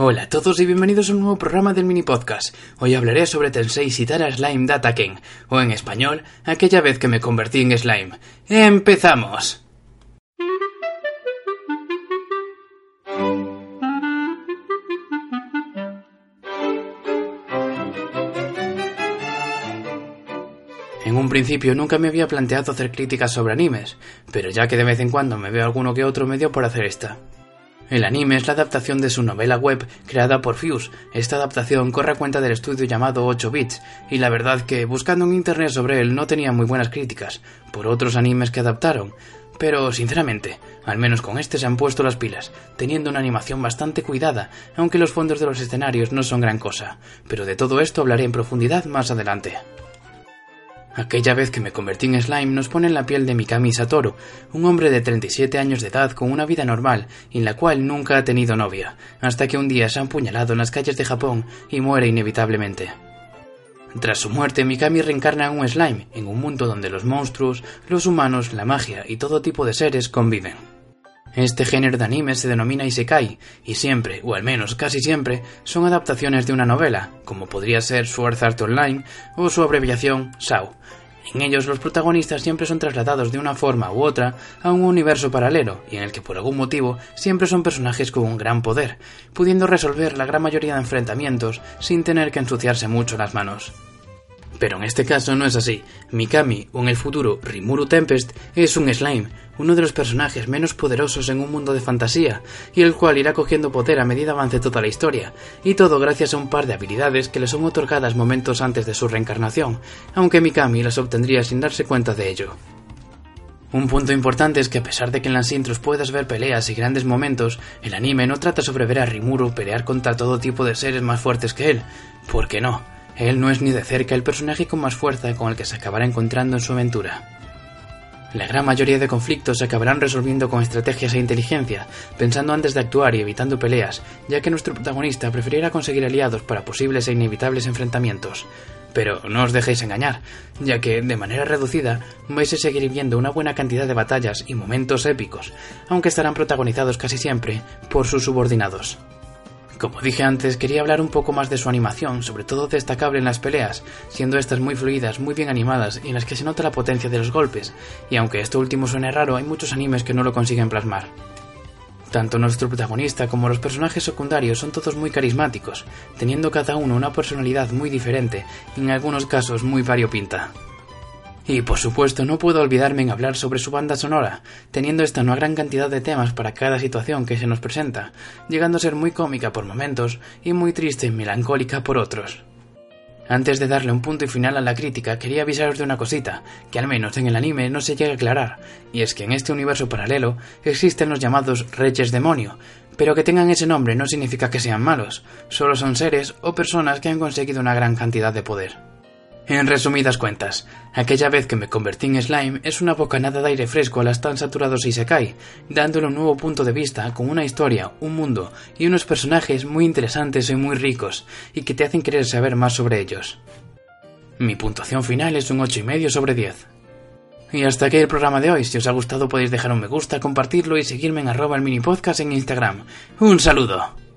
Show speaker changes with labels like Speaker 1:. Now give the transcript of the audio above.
Speaker 1: Hola a todos y bienvenidos a un nuevo programa del mini podcast. Hoy hablaré sobre Tensei Sitara Slime Data King, o en español, aquella vez que me convertí en slime. ¡Empezamos! En un principio nunca me había planteado hacer críticas sobre animes, pero ya que de vez en cuando me veo alguno que otro me dio por hacer esta. El anime es la adaptación de su novela web creada por Fuse. Esta adaptación corre a cuenta del estudio llamado 8 bits, y la verdad que buscando en internet sobre él no tenía muy buenas críticas por otros animes que adaptaron. Pero sinceramente, al menos con este se han puesto las pilas, teniendo una animación bastante cuidada, aunque los fondos de los escenarios no son gran cosa. Pero de todo esto hablaré en profundidad más adelante. Aquella vez que me convertí en slime nos pone en la piel de Mikami Satoru, un hombre de 37 años de edad con una vida normal en la cual nunca ha tenido novia, hasta que un día se ha empuñalado en las calles de Japón y muere inevitablemente. Tras su muerte, Mikami reencarna en un slime, en un mundo donde los monstruos, los humanos, la magia y todo tipo de seres conviven. Este género de anime se denomina Isekai, y siempre, o al menos casi siempre, son adaptaciones de una novela, como podría ser Sword Art Online o su abreviación SAO. En ellos los protagonistas siempre son trasladados de una forma u otra a un universo paralelo, y en el que por algún motivo siempre son personajes con un gran poder, pudiendo resolver la gran mayoría de enfrentamientos sin tener que ensuciarse mucho las manos. Pero en este caso no es así. Mikami, o en el futuro Rimuru Tempest, es un slime, uno de los personajes menos poderosos en un mundo de fantasía, y el cual irá cogiendo poder a medida avance toda la historia, y todo gracias a un par de habilidades que le son otorgadas momentos antes de su reencarnación, aunque Mikami las obtendría sin darse cuenta de ello. Un punto importante es que a pesar de que en las intros puedas ver peleas y grandes momentos, el anime no trata sobre ver a Rimuru pelear contra todo tipo de seres más fuertes que él, porque no, él no es ni de cerca el personaje con más fuerza con el que se acabará encontrando en su aventura. La gran mayoría de conflictos se acabarán resolviendo con estrategias e inteligencia, pensando antes de actuar y evitando peleas, ya que nuestro protagonista preferirá conseguir aliados para posibles e inevitables enfrentamientos. Pero no os dejéis engañar, ya que, de manera reducida, vais a seguir viendo una buena cantidad de batallas y momentos épicos, aunque estarán protagonizados casi siempre por sus subordinados. Como dije antes, quería hablar un poco más de su animación, sobre todo destacable en las peleas, siendo estas muy fluidas, muy bien animadas y en las que se nota la potencia de los golpes, y aunque esto último suene raro, hay muchos animes que no lo consiguen plasmar. Tanto nuestro protagonista como los personajes secundarios son todos muy carismáticos, teniendo cada uno una personalidad muy diferente y en algunos casos muy variopinta. Y por supuesto no puedo olvidarme en hablar sobre su banda sonora, teniendo esta una gran cantidad de temas para cada situación que se nos presenta, llegando a ser muy cómica por momentos y muy triste y melancólica por otros. Antes de darle un punto y final a la crítica, quería avisaros de una cosita, que al menos en el anime no se llega a aclarar, y es que en este universo paralelo existen los llamados Reyes Demonio, pero que tengan ese nombre no significa que sean malos, solo son seres o personas que han conseguido una gran cantidad de poder. En resumidas cuentas, aquella vez que me convertí en slime es una bocanada de aire fresco a las tan saturados Isekai, dándole un nuevo punto de vista con una historia, un mundo y unos personajes muy interesantes y muy ricos, y que te hacen querer saber más sobre ellos. Mi puntuación final es un 8,5 sobre 10. Y hasta aquí el programa de hoy. Si os ha gustado podéis dejar un me gusta, compartirlo y seguirme en arroba el mini podcast en Instagram. ¡Un saludo!